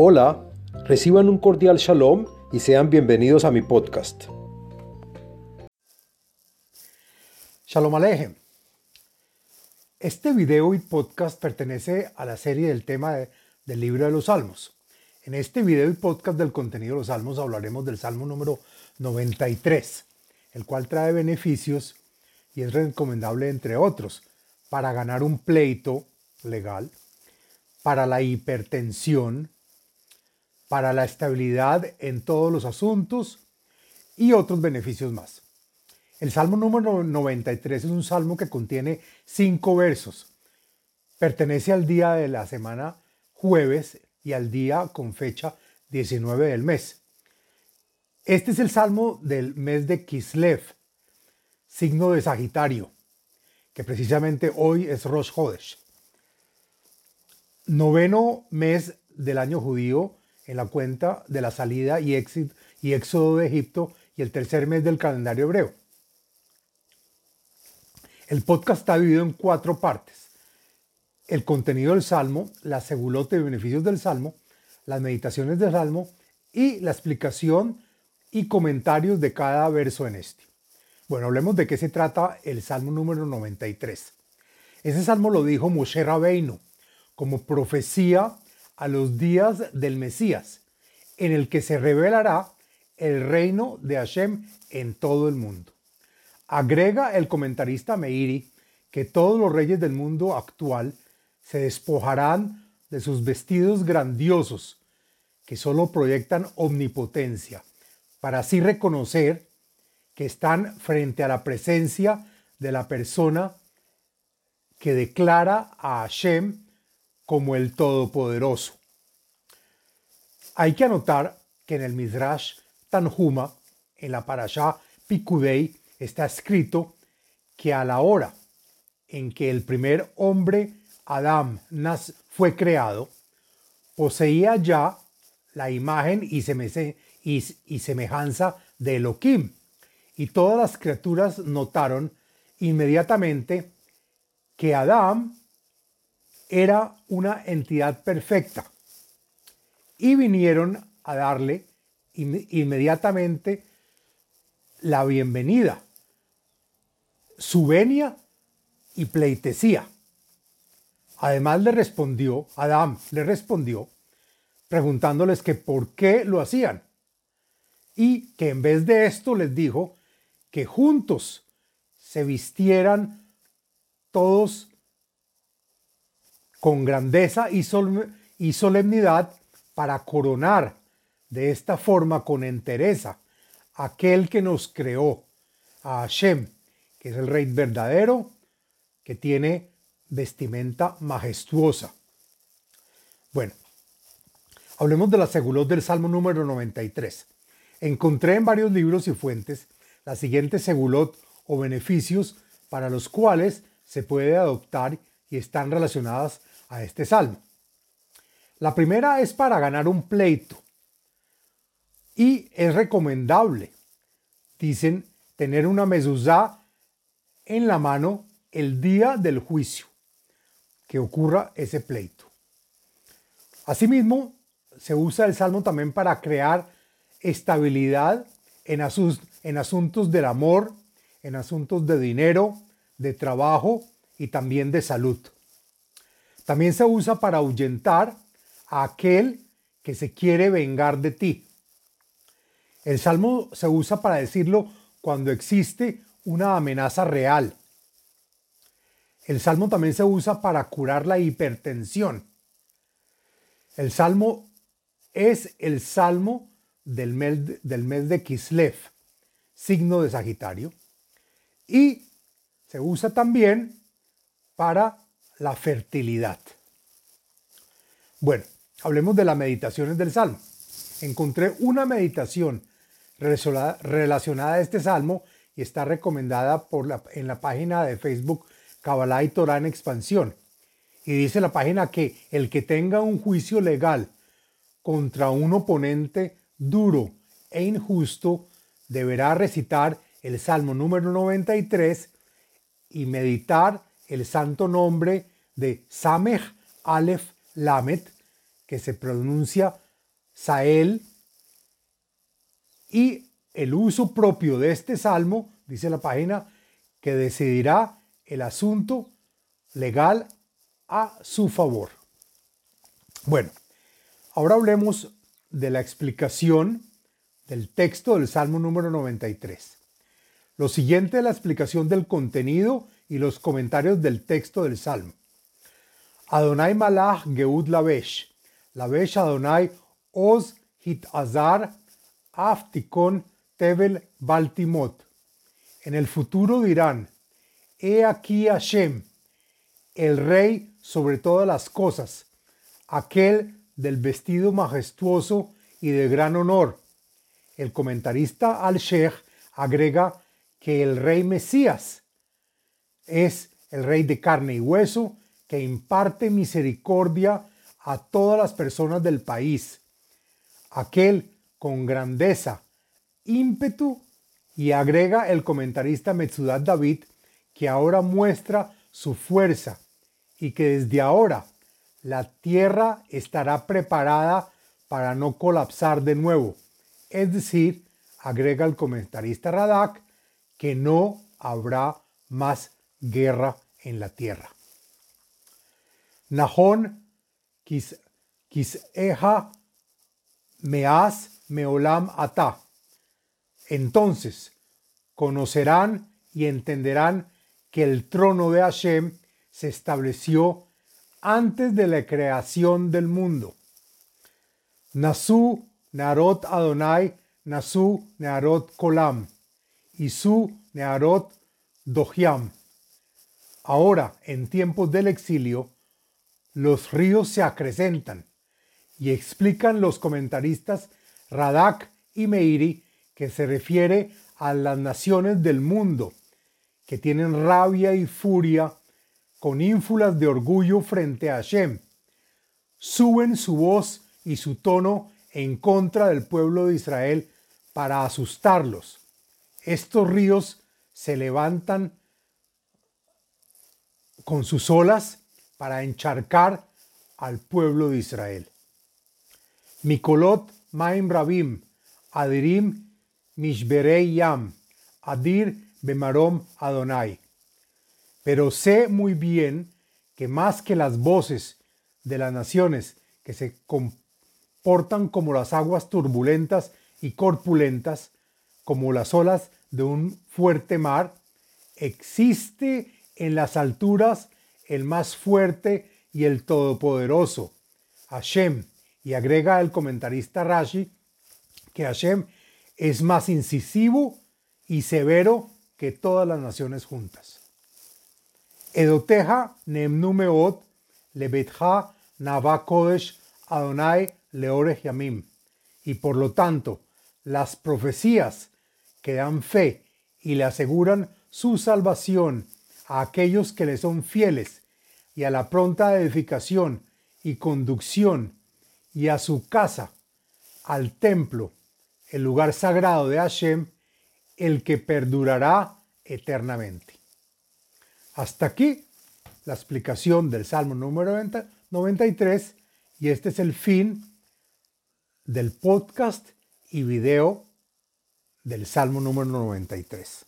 Hola, reciban un cordial shalom y sean bienvenidos a mi podcast. Shalom Alejem. Este video y podcast pertenece a la serie del tema del libro de los Salmos. En este video y podcast del contenido de los Salmos hablaremos del Salmo número 93, el cual trae beneficios y es recomendable, entre otros, para ganar un pleito legal, para la hipertensión, para la estabilidad en todos los asuntos y otros beneficios más. El Salmo número 93 es un salmo que contiene cinco versos. Pertenece al día de la semana jueves y al día con fecha 19 del mes. Este es el salmo del mes de Kislev, signo de Sagitario, que precisamente hoy es Rosh Hodesh. Noveno mes del año judío en la cuenta de la salida y, y éxodo de Egipto y el tercer mes del calendario hebreo. El podcast está dividido en cuatro partes. El contenido del Salmo, la segulota y beneficios del Salmo, las meditaciones del Salmo y la explicación y comentarios de cada verso en este. Bueno, hablemos de qué se trata el Salmo número 93. Ese salmo lo dijo Moshe Rabbeinu como profecía a los días del Mesías, en el que se revelará el reino de Hashem en todo el mundo. Agrega el comentarista Meiri que todos los reyes del mundo actual se despojarán de sus vestidos grandiosos, que solo proyectan omnipotencia, para así reconocer que están frente a la presencia de la persona que declara a Hashem como el Todopoderoso. Hay que anotar que en el Midrash Tanhuma, en la parasha Pikudei, está escrito que a la hora en que el primer hombre, Adam, fue creado, poseía ya la imagen y, y semejanza de Elohim. Y todas las criaturas notaron inmediatamente que Adam era una entidad perfecta y vinieron a darle inmediatamente la bienvenida, su venia y pleitesía. Además le respondió, Adán le respondió, preguntándoles que por qué lo hacían. Y que en vez de esto les dijo que juntos se vistieran todos con grandeza y, solemnidad para coronar de esta forma con entereza aquel que nos creó, a Hashem, que es el rey verdadero, que tiene vestimenta majestuosa. Bueno, hablemos de la segulot del Salmo número 93. Encontré en varios libros y fuentes la siguiente segulot o beneficios para los cuales se puede adoptar y están relacionadas a este salmo. La primera es para ganar un pleito y es recomendable, dicen, tener una mezuzá en la mano el día del juicio que ocurra ese pleito. Asimismo, se usa el salmo también para crear estabilidad en, en asuntos del amor, en asuntos de dinero, de trabajo y también de salud. También se usa para ahuyentar a aquel que se quiere vengar de ti. El salmo se usa para decirlo cuando existe una amenaza real. El salmo también se usa para curar la hipertensión. El salmo es el salmo del mes, de Kislev, signo de Sagitario. Y se usa también para la fertilidad. Bueno, hablemos de las meditaciones del Salmo. Encontré una meditación relacionada a este Salmo y está recomendada por la, en la página de Facebook Kabbalah y Torah en Expansión. Y dice la página que el que tenga un juicio legal contra un oponente duro e injusto deberá recitar el Salmo número 93 y meditar el santo nombre de Samech Aleph Lamet, que se pronuncia Sael y el uso propio de este salmo, dice la página, que decidirá el asunto legal a su favor. Bueno, ahora hablemos de la explicación del texto del Salmo número 93. Lo siguiente es la explicación del contenido y los comentarios del texto del Salmo. Adonai Malach Geud Lavesh, Lavesh Adonai Oz Hit Azar Aftikon Tevel Baltimot. En el futuro dirán, He aquí Hashem, el rey sobre todas las cosas, aquel del vestido majestuoso y de gran honor. El comentarista al-Sheikh agrega que el rey Mesías es el rey de carne y hueso que imparte misericordia a todas las personas del país, aquel con grandeza, ímpetu y agrega el comentarista Metzudat David que ahora muestra su fuerza y que desde ahora la tierra estará preparada para no colapsar de nuevo. Es decir, agrega el comentarista Radak, que no habrá más guerra en la tierra. Nahon eja meas meolam ata. Entonces conocerán y entenderán que el trono de Hashem se estableció antes de la creación del mundo. Nasu Narot Adonai, Nasu Nearot Kolam, Isu Nearot Dohiam. Ahora, en tiempos del exilio, los ríos se acrecentan y explican los comentaristas Radak y Meiri que se refiere a las naciones del mundo que tienen rabia y furia con ínfulas de orgullo frente a Hashem. Suben su voz y su tono en contra del pueblo de Israel para asustarlos. Estos ríos se levantan con sus olas para encharcar al pueblo de Israel. Mikolot Maim Rabim, Adirim Mishberei Yam, Adir Bemarom Adonai pero sé muy bien que más que las voces de las naciones que se comportan como las aguas turbulentas y corpulentas, como las olas de un fuerte mar, existe en las alturas el más fuerte y el todopoderoso, Hashem, y agrega el comentarista Rashi que Hashem es más incisivo y severo que todas las naciones juntas. Edoteja nemnumeot lebetja Adonai leore yamim. Y por lo tanto, las profecías que dan fe y le aseguran su salvación a aquellos que le son fieles y a la pronta edificación y conducción y a su casa, al templo, el lugar sagrado de Hashem, el que perdurará eternamente. Hasta aquí la explicación del Salmo número 93 y este es el fin del podcast y video del Salmo número 93.